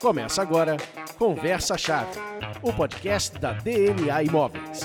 Começa agora Conversa Chave, o podcast da DNA Imóveis.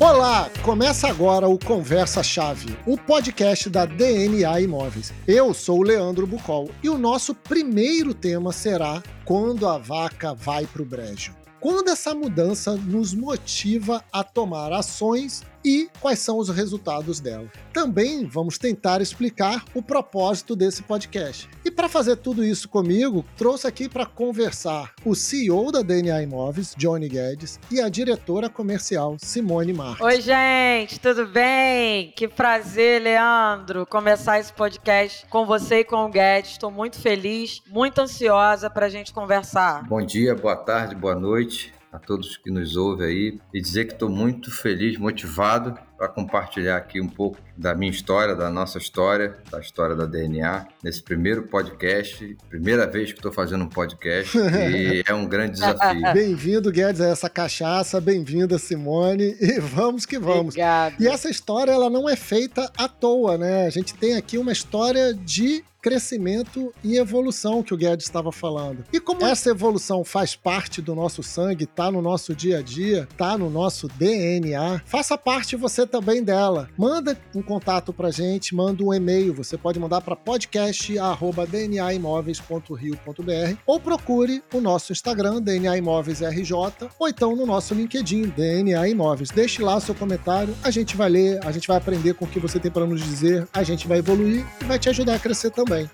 Olá, começa agora o Conversa Chave, o podcast da DNA Imóveis. Eu sou o Leandro Bucol e o nosso primeiro tema será Quando a vaca vai pro brejo. Quando essa mudança nos motiva a tomar ações e quais são os resultados dela. Também vamos tentar explicar o propósito desse podcast. E para fazer tudo isso comigo, trouxe aqui para conversar o CEO da DNA Imóveis, Johnny Guedes, e a diretora comercial, Simone Marques. Oi, gente, tudo bem? Que prazer, Leandro, começar esse podcast com você e com o Guedes. Estou muito feliz, muito ansiosa para a gente conversar. Bom dia, boa tarde, boa noite a todos que nos ouvem aí e dizer que estou muito feliz, motivado para compartilhar aqui um pouco da minha história, da nossa história, da história da DNA, nesse primeiro podcast, primeira vez que estou fazendo um podcast e é um grande desafio. Bem-vindo, Guedes, a essa cachaça, bem-vinda, Simone, e vamos que vamos. Obrigada. E essa história, ela não é feita à toa, né? A gente tem aqui uma história de crescimento e evolução que o Guedes estava falando. E como essa evolução faz parte do nosso sangue, tá no nosso dia a dia, tá no nosso DNA, faça parte você também dela. Manda um contato pra gente, manda um e-mail, você pode mandar para podcast@dnaimóveis.rio.br ou procure o nosso Instagram DNA Imóveis RJ ou então no nosso LinkedIn DNA Imóveis. Deixe lá seu comentário, a gente vai ler, a gente vai aprender com o que você tem para nos dizer, a gente vai evoluir e vai te ajudar a crescer também também.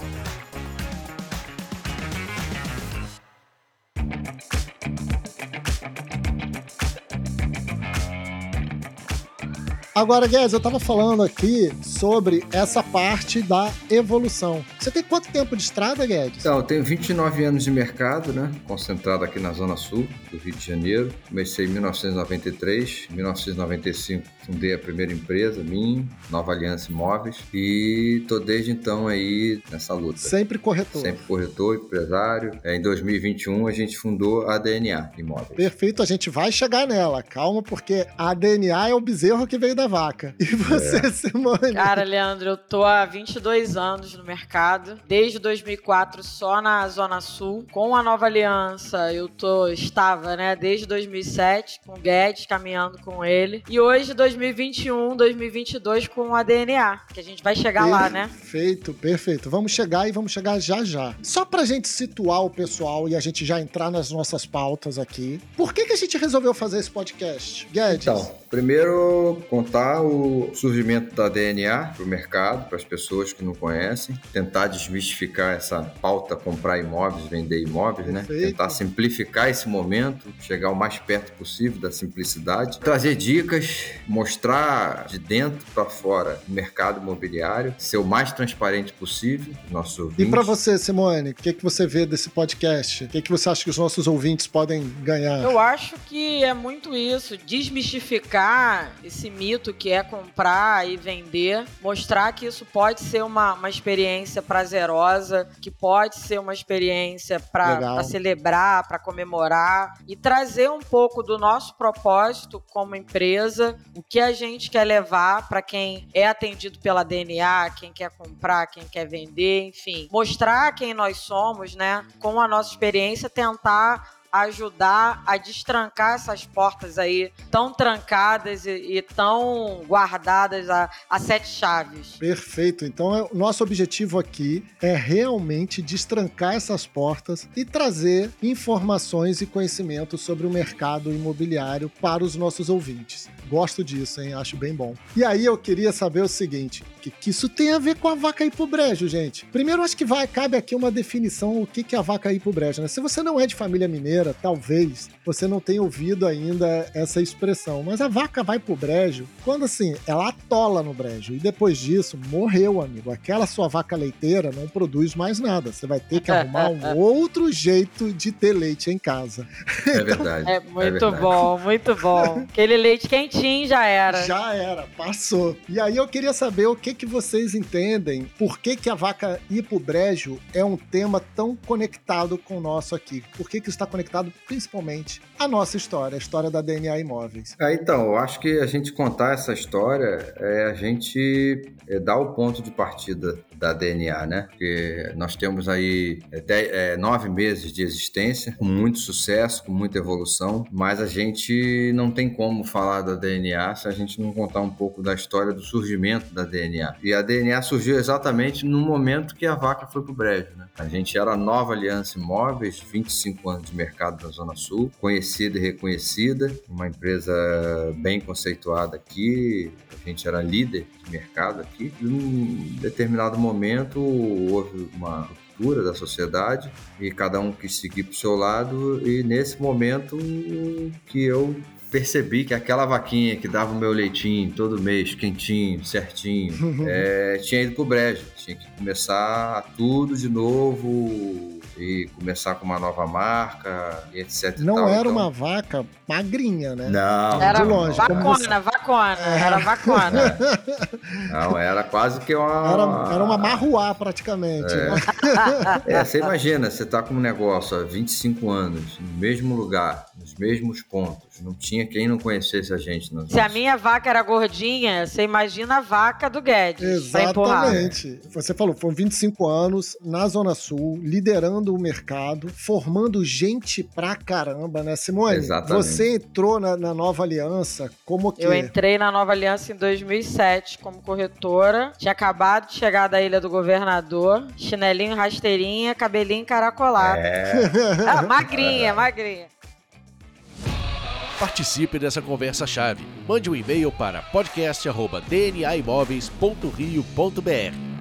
Agora, Guedes, eu estava falando aqui sobre essa parte da evolução. Você tem quanto tempo de estrada, Guedes? Então, eu tenho 29 anos de mercado, né? Concentrado aqui na Zona Sul do Rio de Janeiro. Comecei em 1993, em 1995 fundei a primeira empresa minha, Nova Aliança Imóveis, e tô desde então aí nessa luta. Sempre corretor. Sempre corretor, empresário. É, em 2021 a gente fundou a DNA Imóveis. Perfeito, a gente vai chegar nela. Calma, porque a DNA é o bezerro que veio da vaca. E você, é. Simone? Cara, Leandro, eu tô há 22 anos no mercado, desde 2004 só na Zona Sul. Com a Nova Aliança, eu tô estava, né, desde 2007 com o Guedes, caminhando com ele. E hoje 2021, 2022 com a DNA, que a gente vai chegar perfeito, lá, né? Perfeito, perfeito. Vamos chegar e vamos chegar já já. Só pra gente situar o pessoal e a gente já entrar nas nossas pautas aqui. Por que que a gente resolveu fazer esse podcast? Guedes? Então, primeiro contar o surgimento da DNA para o mercado, para as pessoas que não conhecem, tentar desmistificar essa pauta comprar imóveis, vender imóveis, né? Tentar simplificar esse momento, chegar o mais perto possível da simplicidade, trazer dicas, mostrar de dentro para fora o mercado imobiliário, ser o mais transparente possível, ouvintes. E para você, Simone, o que, que você vê desse podcast? O que, que você acha que os nossos ouvintes podem ganhar? Eu acho que é muito isso, desmistificar esse mito que é comprar e vender, mostrar que isso pode ser uma, uma experiência prazerosa, que pode ser uma experiência para celebrar, para comemorar e trazer um pouco do nosso propósito como empresa, o que a gente quer levar para quem é atendido pela DNA, quem quer comprar, quem quer vender, enfim, mostrar quem nós somos, né? Com a nossa experiência, tentar ajudar a destrancar essas portas aí tão trancadas e, e tão guardadas a, a, sete chaves. Perfeito. Então, é, nosso objetivo aqui é realmente destrancar essas portas e trazer informações e conhecimentos sobre o mercado imobiliário para os nossos ouvintes. Gosto disso, hein? Acho bem bom. E aí eu queria saber o seguinte: que, que isso tem a ver com a vaca ir pro brejo, gente? Primeiro, acho que vai, cabe aqui uma definição o que, que é a vaca ir pro brejo, né? Se você não é de família mineira, talvez você não tenha ouvido ainda essa expressão. Mas a vaca vai pro brejo quando assim, ela atola no brejo. E depois disso, morreu, amigo. Aquela sua vaca leiteira não produz mais nada. Você vai ter que arrumar um outro jeito de ter leite em casa. É verdade. É muito é verdade. bom, muito bom. Aquele leite quentinho já era. Já era, passou. E aí eu queria saber o que, que vocês entendem, por que, que a vaca ir pro brejo é um tema tão conectado com o nosso aqui. Por que, que está conectado conectado principalmente à nossa história, a história da DNA Imóveis. É, então, eu acho que a gente contar essa história é a gente é, dar o ponto de partida da DNA, né? Porque nós temos aí é, nove meses de existência, com muito sucesso, com muita evolução, mas a gente não tem como falar da DNA se a gente não contar um pouco da história do surgimento da DNA. E a DNA surgiu exatamente no momento que a vaca foi pro brejo, né? A gente era Nova Aliança Imóveis, 25 anos de mercado na Zona Sul, conhecida e reconhecida, uma empresa bem conceituada aqui, a gente era líder de mercado aqui. E em determinado momento houve uma ruptura da sociedade e cada um quis seguir para o seu lado e nesse momento que eu percebi que aquela vaquinha que dava o meu leitinho todo mês, quentinho, certinho, é, tinha ido pro brejo. Tinha que começar tudo de novo e começar com uma nova marca e etc. Não tal. era então... uma vaca magrinha, né? Não. Era de longe, vacona, você... vacona. É. Era vacona. Não, era quase que uma... Era, era uma marruá, praticamente. É. Né? é, você imagina, você tá com um negócio há 25 anos, no mesmo lugar, nos mesmos pontos. Não tinha quem não conhecesse a gente. Se a minha vaca era gordinha, você imagina a vaca do Guedes. Exatamente. Você falou, foram 25 anos na Zona Sul, liderando o mercado, formando gente pra caramba, né, Simone? Exatamente. Você entrou na, na Nova Aliança como que? Entrei na Nova Aliança em 2007 como corretora. Tinha acabado de chegar da Ilha do Governador. Chinelinho, rasteirinha, cabelinho encaracolado. É. Ah, magrinha, magrinha. Participe dessa conversa-chave. Mande um e-mail para podcast.dnaimoveis.rio.br.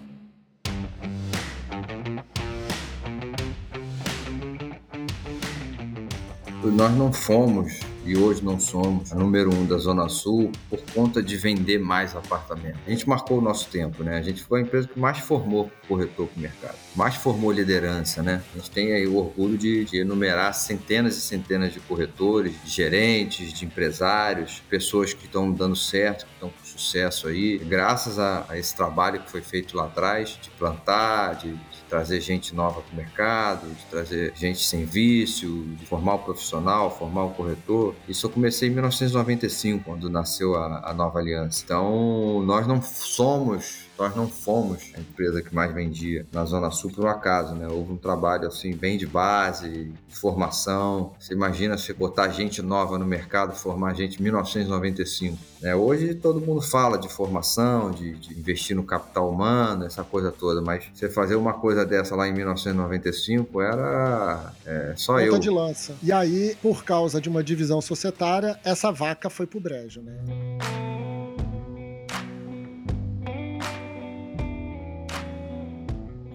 Nós não fomos e hoje não somos a número um da Zona Sul por conta de vender mais apartamentos. A gente marcou o nosso tempo, né? A gente foi a empresa que mais formou corretor para o mercado, mais formou liderança, né? A gente tem aí o orgulho de, de enumerar centenas e centenas de corretores, de gerentes, de empresários, pessoas que estão dando certo, que estão com sucesso aí, graças a, a, esse trabalho que foi feito lá atrás, de plantar, de, trazer gente nova para o mercado, de trazer gente sem vício, de formar o profissional, formar o corretor. Isso eu comecei em 1995, quando nasceu a, a nova aliança. Então, nós não somos nós não fomos a empresa que mais vendia na Zona Sul por um acaso, né? Houve um trabalho assim bem de base, formação. Você imagina você botar gente nova no mercado, formar gente em 1995. Né? Hoje todo mundo fala de formação, de, de, investir no capital humano, essa coisa toda, mas você fazer uma coisa dessa lá em 1995 era é, só Ponta eu. de lança. E aí, por causa de uma divisão societária, essa vaca foi pro brejo, né?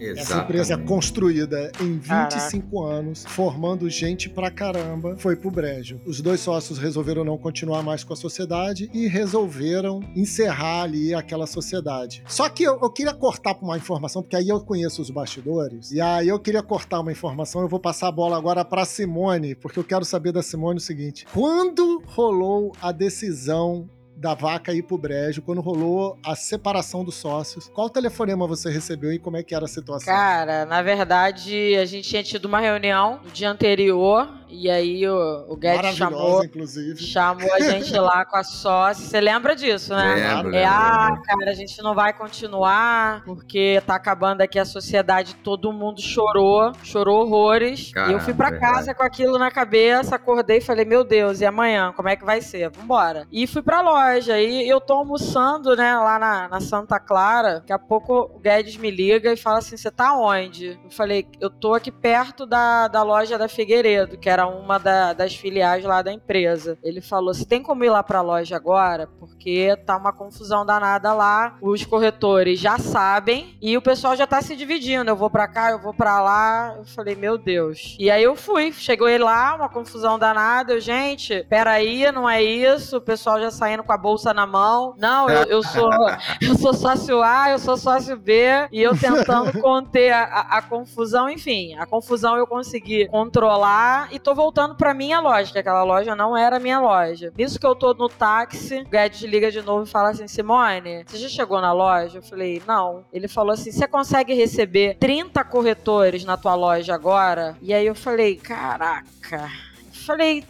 Exatamente. Essa empresa construída em 25 Caraca. anos, formando gente pra caramba, foi pro brejo. Os dois sócios resolveram não continuar mais com a sociedade e resolveram encerrar ali aquela sociedade. Só que eu, eu queria cortar uma informação, porque aí eu conheço os bastidores, e aí eu queria cortar uma informação, eu vou passar a bola agora pra Simone, porque eu quero saber da Simone o seguinte: quando rolou a decisão da vaca ir pro brejo, quando rolou a separação dos sócios. Qual telefonema você recebeu e como é que era a situação? Cara, na verdade, a gente tinha tido uma reunião no dia anterior e aí o, o Guedes chamou, inclusive. chamou a gente lá com a sócia. Você lembra disso, né? Lembro, é, ah, cara, a gente não vai continuar porque tá acabando aqui a sociedade. Todo mundo chorou, chorou horrores. Caramba, e eu fui para casa com aquilo na cabeça, acordei e falei, meu Deus, e amanhã? Como é que vai ser? Vambora. E fui pra loja. E eu tô almoçando, né, lá na, na Santa Clara. Daqui a pouco o Guedes me liga e fala assim: você tá onde? Eu falei, eu tô aqui perto da, da loja da Figueiredo, que era era uma da, das filiais lá da empresa. Ele falou: se tem como ir lá para a loja agora, porque tá uma confusão danada lá. Os corretores já sabem e o pessoal já tá se dividindo. Eu vou para cá, eu vou para lá. Eu falei: meu Deus. E aí eu fui. Chegou ele lá, uma confusão danada. Eu, gente, peraí, não é isso. O pessoal já saindo com com a bolsa na mão. Não, eu, eu sou eu sou sócio A, eu sou sócio B, e eu tentando conter a, a, a confusão, enfim. A confusão eu consegui controlar e tô voltando pra minha loja, que aquela loja não era minha loja. Nisso que eu tô no táxi, o Guedes liga de novo e fala assim: Simone, você já chegou na loja? Eu falei, não. Ele falou assim: você consegue receber 30 corretores na tua loja agora? E aí eu falei, caraca. Falei,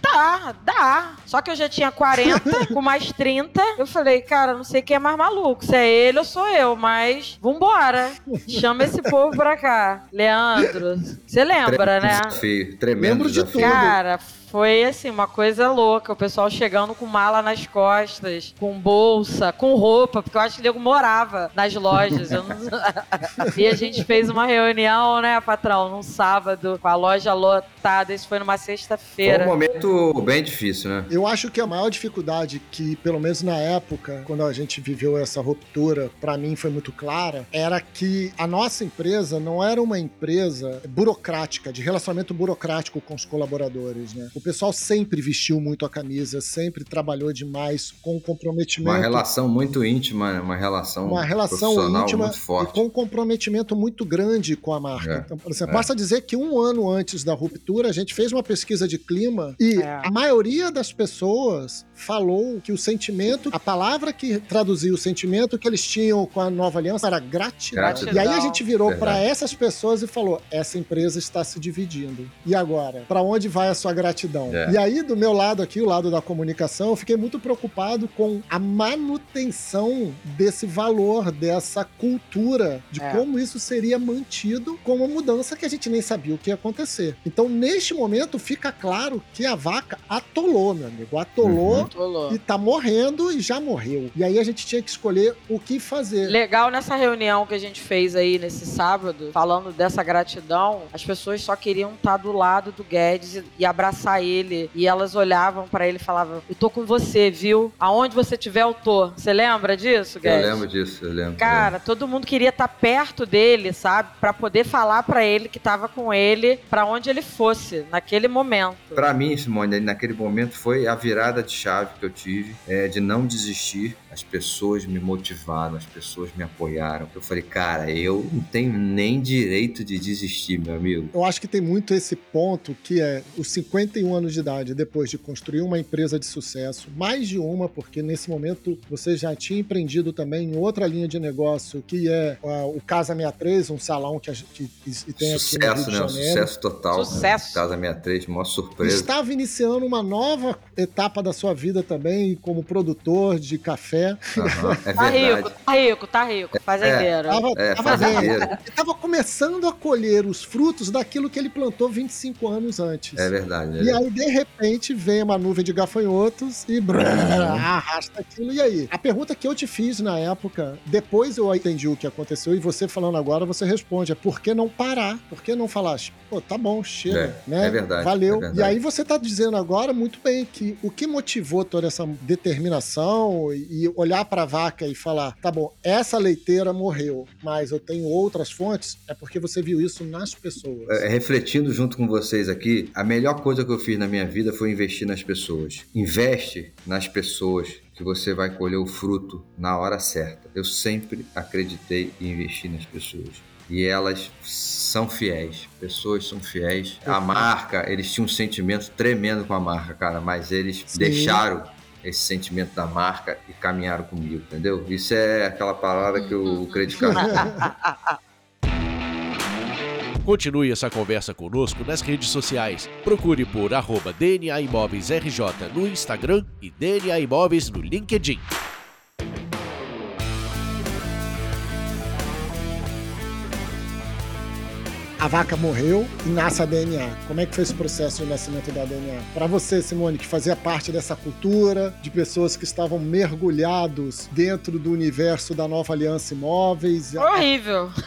Dá, dá. Só que eu já tinha 40, com mais 30. Eu falei, cara, não sei quem é mais maluco. Se é ele ou sou eu, mas vambora. Chama esse povo pra cá. Leandro, você lembra, né? Desafio, tremendo Lembro de tudo. Cara, foi assim, uma coisa louca. O pessoal chegando com mala nas costas, com bolsa, com roupa, porque eu acho que o nego morava nas lojas. Não- e a gente fez uma reunião, né, patrão, num sábado, com a loja lotada. Isso foi numa Foi um sexta-feira. momento bem difícil, né? Eu acho que a maior dificuldade que, pelo menos na época, quando a gente viveu essa ruptura, pra mim foi muito clara, era que a nossa empresa não era uma empresa burocrática, de relacionamento burocrático com os colaboradores, né? O pessoal sempre vestiu muito a camisa, sempre trabalhou demais com comprometimento. Uma relação muito íntima, né? uma relação, uma relação profissional íntima muito e forte. com um comprometimento muito grande com a marca. É, Então, por exemplo, é. basta dizer que um ano antes da ruptura, a gente fez uma pesquisa de clima e É. a maioria das pessoas falou que o sentimento, a palavra que traduzia o sentimento que eles tinham com a nova aliança era gratidão. Gratidão. E aí a gente virou para essas pessoas e falou: essa empresa está se dividindo. E agora? Para onde vai a sua gratidão? É. E aí, do meu lado aqui, o lado da comunicação, eu fiquei muito preocupado com a manutenção desse valor, dessa cultura, de É. como isso seria mantido com uma mudança que a gente nem sabia o que ia acontecer. Então, neste momento, fica claro que a vaca atolou, meu amigo. Atolou. Uhum. Rolou. E tá morrendo e já morreu. E aí a gente tinha que escolher o que fazer. Legal nessa reunião que a gente fez aí nesse sábado, falando dessa gratidão, as pessoas só queriam estar do lado do Guedes e, e abraçar ele. E elas olhavam pra ele e falavam: Eu tô com você, viu? Aonde você tiver, eu tô. Você lembra disso, Eu Guedes? lembro disso, eu lembro. Cara, todo mundo queria estar perto dele, sabe? Pra poder falar pra ele que tava com ele pra onde ele fosse naquele momento. Pra mim, Simone, naquele momento foi a virada de chave que eu tive, é, de não desistir. As pessoas me motivaram, as pessoas me apoiaram. Eu falei, cara, eu não tenho nem direito de desistir, meu amigo. Eu acho que tem muito esse ponto que é os 51 anos de idade, depois de construir uma empresa de sucesso, mais de uma, porque nesse momento você já tinha empreendido também em outra linha de negócio, que é ah, o Casa 63, um salão que, a gente, que que tem aqui no Rio Sucesso, de né? Um Janeiro. Sucesso total. Sucesso. Né? Casa 63, maior surpresa. Estava iniciando uma nova etapa da sua vida também, como produtor de café. Aham, É Tá rico, verdade. tá rico, tá rico. Fazendeiro. Tava, É, tava fazendeiro. vendo. Ele tava começando a colher os frutos daquilo que ele plantou 25 anos antes. É verdade. E é aí, de repente, vem uma nuvem de gafanhotos e brrr, arrasta aquilo. E aí? A pergunta que eu te fiz na época, depois eu entendi o que aconteceu, e você falando agora, você responde: é por que não parar? Por que não falar, pô, tá bom, chega, É, né? é verdade, Valeu. é verdade. E aí você tá dizendo agora muito bem que o que motivou toda essa determinação e olhar pra vaca e falar: tá bom, essa leiteira morreu, mas eu tenho outras fontes, é porque você viu isso nas pessoas. É, refletindo junto com vocês aqui, a melhor coisa que eu fiz na minha vida foi investir nas pessoas. Investe nas pessoas que você vai colher o fruto na hora certa. Eu sempre acreditei em investir nas pessoas. E elas são fiéis. Pessoas são fiéis. A marca, eles tinham um sentimento tremendo com a marca, cara, mas eles Sim. deixaram esse sentimento da marca e caminharam comigo, entendeu? Isso é aquela palavra que o Credicar Continue essa conversa conosco nas redes sociais. Procure por arroba DNA Imóveis RJ no Instagram e DNA Imóveis no LinkedIn. A vaca morreu e nasce a DNA. Como é que foi esse processo de nascimento da DNA? Para você, Simone, que fazia parte dessa cultura, de pessoas que estavam mergulhados dentro do universo da nova Aliança Imóveis. Horrível.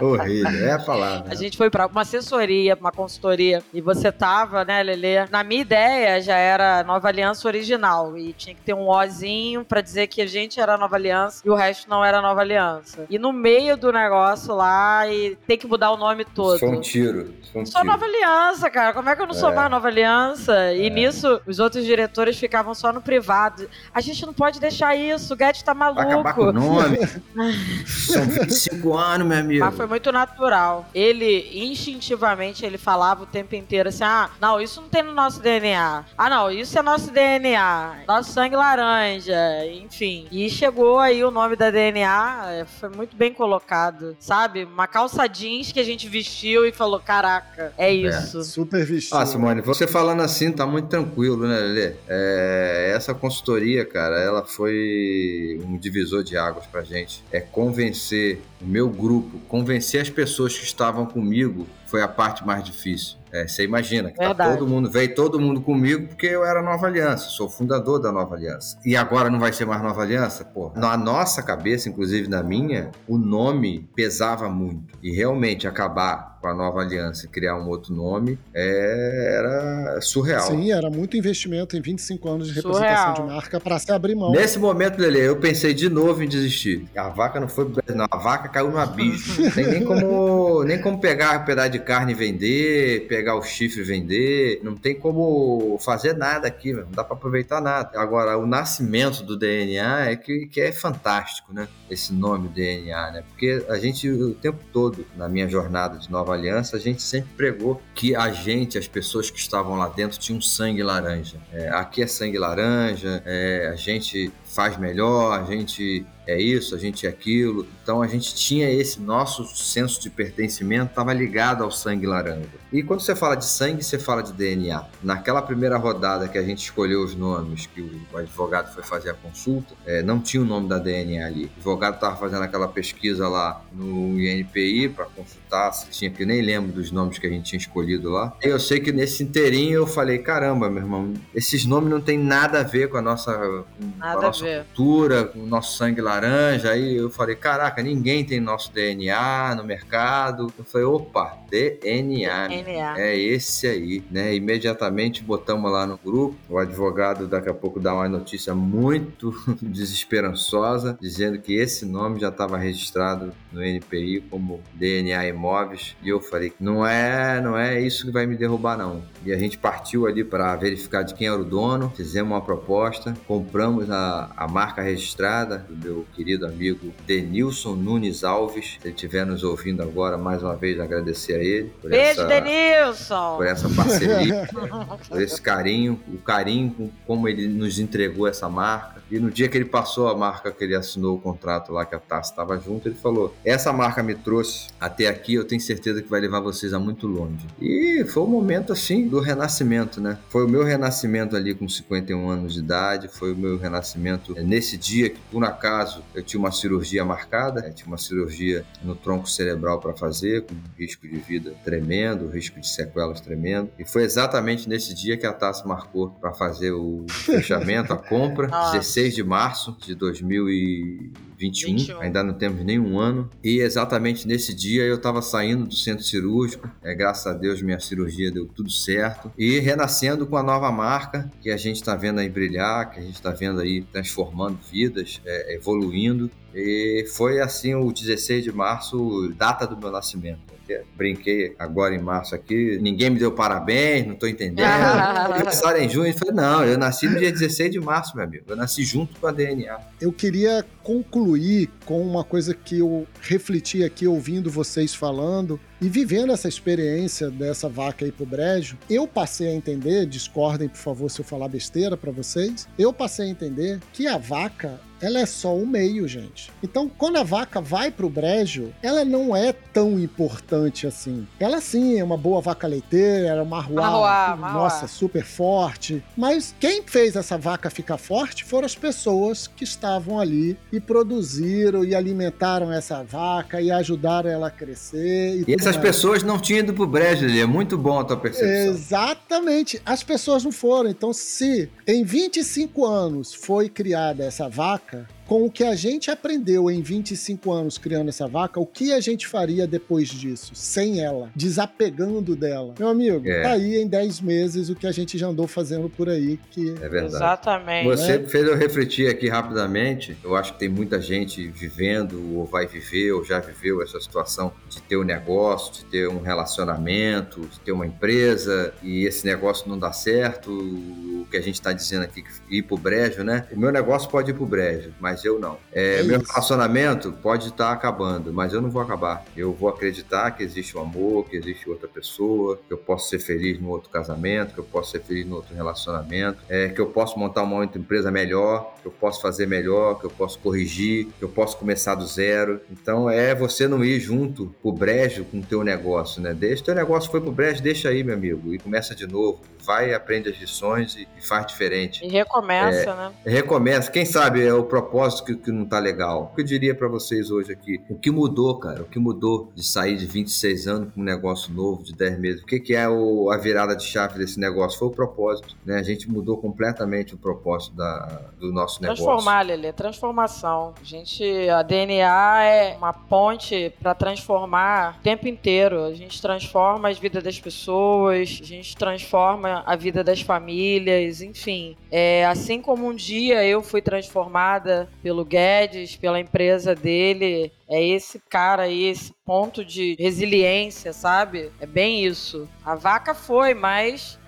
Horrível, é a palavra. A gente foi pra uma assessoria, uma consultoria, e você tava, né, Lelê? Na minha ideia já era Nova Aliança original, e tinha que ter um Ozinho pra dizer que a gente era Nova Aliança e o resto não era Nova Aliança. E no meio do negócio lá e tem que mudar o nome todo. Foi um tiro. Foi um sou tiro. Nova Aliança, cara. Como é que eu não sou é. mais Nova Aliança? E é. nisso, os outros diretores ficavam só no privado. A gente não pode deixar isso, o Guedes tá maluco. Vai acabar com o nome. São 25 anos, meu amigo. Mas foi muito natural. Ele, instintivamente, ele falava o tempo inteiro assim, ah, não, isso não tem no nosso DNA. Ah, não, isso é nosso DNA. Nosso sangue laranja, enfim. E chegou aí o nome da DNA, é, foi muito bem colocado, sabe? Uma calça jeans que a gente vestiu e falou, caraca, é, é. isso. É. Super vestido. Ah, Simone, você falando assim tá muito tranquilo, né, Lelê? É, essa consultoria, cara, ela foi um divisor de águas pra gente. É convencer o meu grupo, convencer as pessoas que estavam comigo foi a parte mais difícil. É, você imagina que tá todo mundo, veio todo mundo comigo porque eu era Nova Aliança, sou fundador da Nova Aliança. E agora não vai ser mais Nova Aliança? Pô, na nossa cabeça, inclusive na minha, o nome pesava muito. E realmente acabar com a nova aliança e criar um outro nome é, era surreal. Sim, era muito investimento em 25 anos de representação surreal. de marca para se abrir mão. Nesse momento, Lele, eu pensei de novo em desistir. A vaca não foi. Não, a vaca caiu no abismo. Não tem nem como, nem como pegar um pedaço de carne e vender, pegar o chifre e vender. Não tem como fazer nada aqui, não dá para aproveitar nada. Agora, o nascimento do DNA é que, que é fantástico, né? Esse nome DNA, né? Porque a gente, o tempo todo, na minha jornada de nova Aliança, a gente sempre pregou que a gente, as pessoas que estavam lá dentro, tinham sangue laranja. É, aqui é sangue laranja, é, a gente faz melhor, a gente é isso, a gente é aquilo. Então a gente tinha esse nosso senso de pertencimento estava ligado ao sangue laranja. E quando você fala de sangue, você fala de DNA. Naquela primeira rodada que a gente escolheu os nomes, que o advogado foi fazer a consulta, é, não tinha o nome da DNA ali. O advogado estava fazendo aquela pesquisa lá no INPI para consultar se tinha, que eu nem lembro dos nomes que a gente tinha escolhido lá. E eu sei que nesse inteirinho eu falei, caramba, meu irmão, esses nomes não tem nada a ver com a nossa, com a nossa cultura, com o nosso sangue laranja laranja. Aí eu falei, caraca, ninguém tem nosso DNA no mercado. Eu falei, opa, DNA. DNA. É esse aí, né? Imediatamente botamos lá no grupo. O advogado daqui a pouco dá uma notícia muito desesperançosa, dizendo que esse nome já estava registrado no NPI como DNA Imóveis. E eu falei, não é, não é isso que vai me derrubar não. E a gente partiu ali para verificar de quem era o dono, fizemos uma proposta, compramos a, a marca registrada do meu querido amigo Denilson Nunes Alves. Se ele estiver nos ouvindo agora, mais uma vez agradecer a ele. Por Beijo, essa, Denilson! Por essa parceria, por esse carinho, o carinho como ele nos entregou essa marca. E no dia que ele passou a marca, que ele assinou o contrato lá, que a Tassi estava junto, ele falou: Essa marca me trouxe até aqui, eu tenho certeza que vai levar vocês a muito longe. E foi um momento assim do renascimento, né? Foi o meu renascimento ali com 51 anos de idade, foi o meu renascimento nesse dia que, por acaso, eu tinha uma cirurgia marcada, né? tinha uma cirurgia no tronco cerebral para fazer, com risco de vida tremendo, risco de sequelas tremendo. E foi exatamente nesse dia que a Tassi marcou para fazer o fechamento, a compra, 16 6 de março de 2021, 21. ainda não temos nenhum ano. E exatamente nesse dia eu estava saindo do centro cirúrgico. É, graças a Deus minha cirurgia deu tudo certo. E renascendo com a nova marca que a gente está vendo aí brilhar, que a gente está vendo aí transformando vidas, é, evoluindo. E foi assim o 16 de março, data do meu nascimento brinquei agora em março aqui, ninguém me deu parabéns, não tô entendendo. Aniversário em junho, eu falei, não, eu nasci no dia 16 de março, meu amigo. Eu nasci junto com a DNA. Eu queria concluir com uma coisa que eu refleti aqui ouvindo vocês falando e vivendo essa experiência dessa vaca aí pro brejo. Eu passei a entender, discordem por favor se eu falar besteira para vocês, eu passei a entender que a vaca ela é só o meio, gente. Então, quando a vaca vai pro brejo, ela não é tão importante assim. Ela sim é uma boa vaca leiteira, era uma arruá, nossa, super forte. Mas quem fez essa vaca ficar forte foram as pessoas que estavam ali e produziram e alimentaram essa vaca e ajudaram ela a crescer. E, e essas pessoas não tinham ido pro brejo, é muito bom a tua percepção. Exatamente. As pessoas não foram. Então, se em 25 anos foi criada essa vaca, com o que a gente aprendeu em 25 anos criando essa vaca, o que a gente faria depois disso, sem ela, desapegando dela? Meu amigo, é. tá aí em 10 meses o que a gente já andou fazendo por aí. Que... É verdade. Exatamente. Você né? fez eu refletir aqui rapidamente. Eu acho que tem muita gente vivendo, ou vai viver, ou já viveu essa situação de ter um negócio, de ter um relacionamento, de ter uma empresa, e esse negócio não dá certo. O que a gente está dizendo aqui, ir pro brejo, né? O meu negócio pode ir pro brejo, mas eu não. É, é meu relacionamento pode estar tá acabando, mas eu não vou acabar. Eu vou acreditar que existe o um amor, que existe outra pessoa, que eu posso ser feliz no outro casamento, que eu posso ser feliz no outro relacionamento, é, que eu posso montar uma outra empresa melhor, que eu posso fazer melhor, que eu posso corrigir, que eu posso começar do zero. Então é você não ir junto pro brejo com o teu negócio, né? Deixa teu negócio foi pro brejo, deixa aí, meu amigo, e começa de novo. Vai, aprende as lições e, e faz diferente. E recomeça, é, né? Recomeça. Quem sabe é o propósito que, que não tá legal. O que eu diria para vocês hoje aqui? O que mudou, cara? O que mudou de sair de 26 anos com um negócio novo de 10 meses? O que, que é o, a virada de chave desse negócio? Foi o propósito, né? A gente mudou completamente o propósito da, do nosso negócio. Transformar, Lelê, transformação. A gente, a DNA é uma ponte para transformar o tempo inteiro. A gente transforma as vidas das pessoas, a gente transforma a vida das famílias, enfim. É, assim como um dia eu fui transformada pelo Guedes, pela empresa dele, é esse cara aí, esse ponto de resiliência, sabe? É bem isso. A vaca foi, mas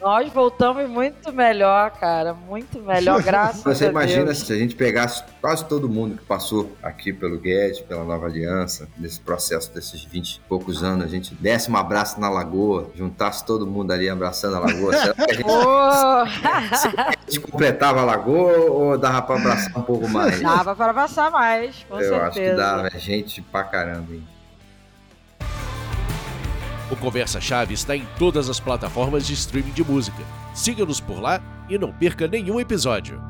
nós voltamos muito melhor, cara. Muito melhor, graças Você a Deus. Você imagina se a gente pegasse quase todo mundo que passou aqui pelo Guedes, pela Nova Aliança, nesse processo desses 20 e poucos anos, a gente desse um abraço na lagoa, juntasse todo mundo ali abraçando a lagoa. Será que a gente, oh. a gente completava a lagoa ou dava para abraçar um pouco mais? Dava para abraçar mais, com Eu certeza. acho que dava, é gente pra caramba, hein? O Conversa Chave está em todas as plataformas de streaming de música. Siga-nos por lá e não perca nenhum episódio.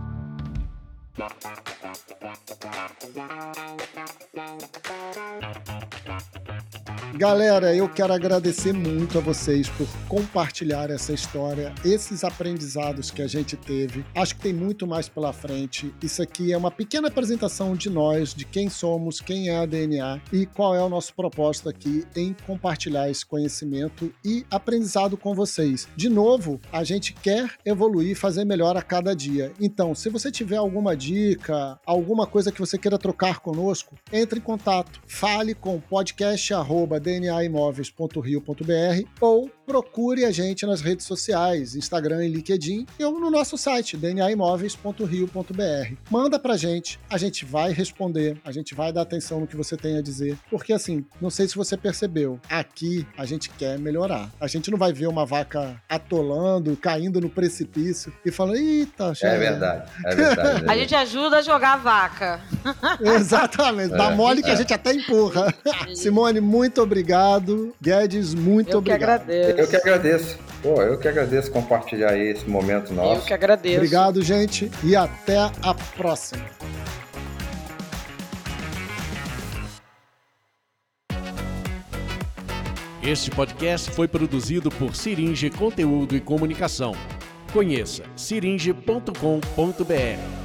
Galera, eu quero agradecer muito a vocês por compartilhar essa história, esses aprendizados que a gente teve. Acho que tem muito mais pela frente. Isso aqui é uma pequena apresentação de nós, de quem somos, quem é a DNA e qual é o nosso propósito aqui em compartilhar esse conhecimento e aprendizado com vocês. De novo, a gente quer evoluir, fazer melhor a cada dia. Então, se você tiver alguma dica, alguma coisa que você queira trocar conosco, entre em contato. Fale com podcast@ dnaimóveis.rio.br ou procure a gente nas redes sociais, Instagram e LinkedIn, ou no nosso site, dnaimóveis.rio.br. Manda pra gente, a gente vai responder, a gente vai dar atenção no que você tem a dizer, porque assim, não sei se você percebeu, aqui a gente quer melhorar. A gente não vai ver uma vaca atolando, caindo no precipício e falando, eita, já é verdade, é verdade. a gente ajuda a jogar a vaca. Exatamente, dá é, mole que é. a gente até empurra. Simone, muito obrigado. Guedes, muito Eu obrigado. Que agradeço. Eu que agradeço. Pô, eu que agradeço compartilhar aí esse momento nosso. Eu que agradeço. Obrigado, gente, e até a próxima. Este podcast foi produzido por Siringe Conteúdo e Comunicação. Conheça siringe.com.br.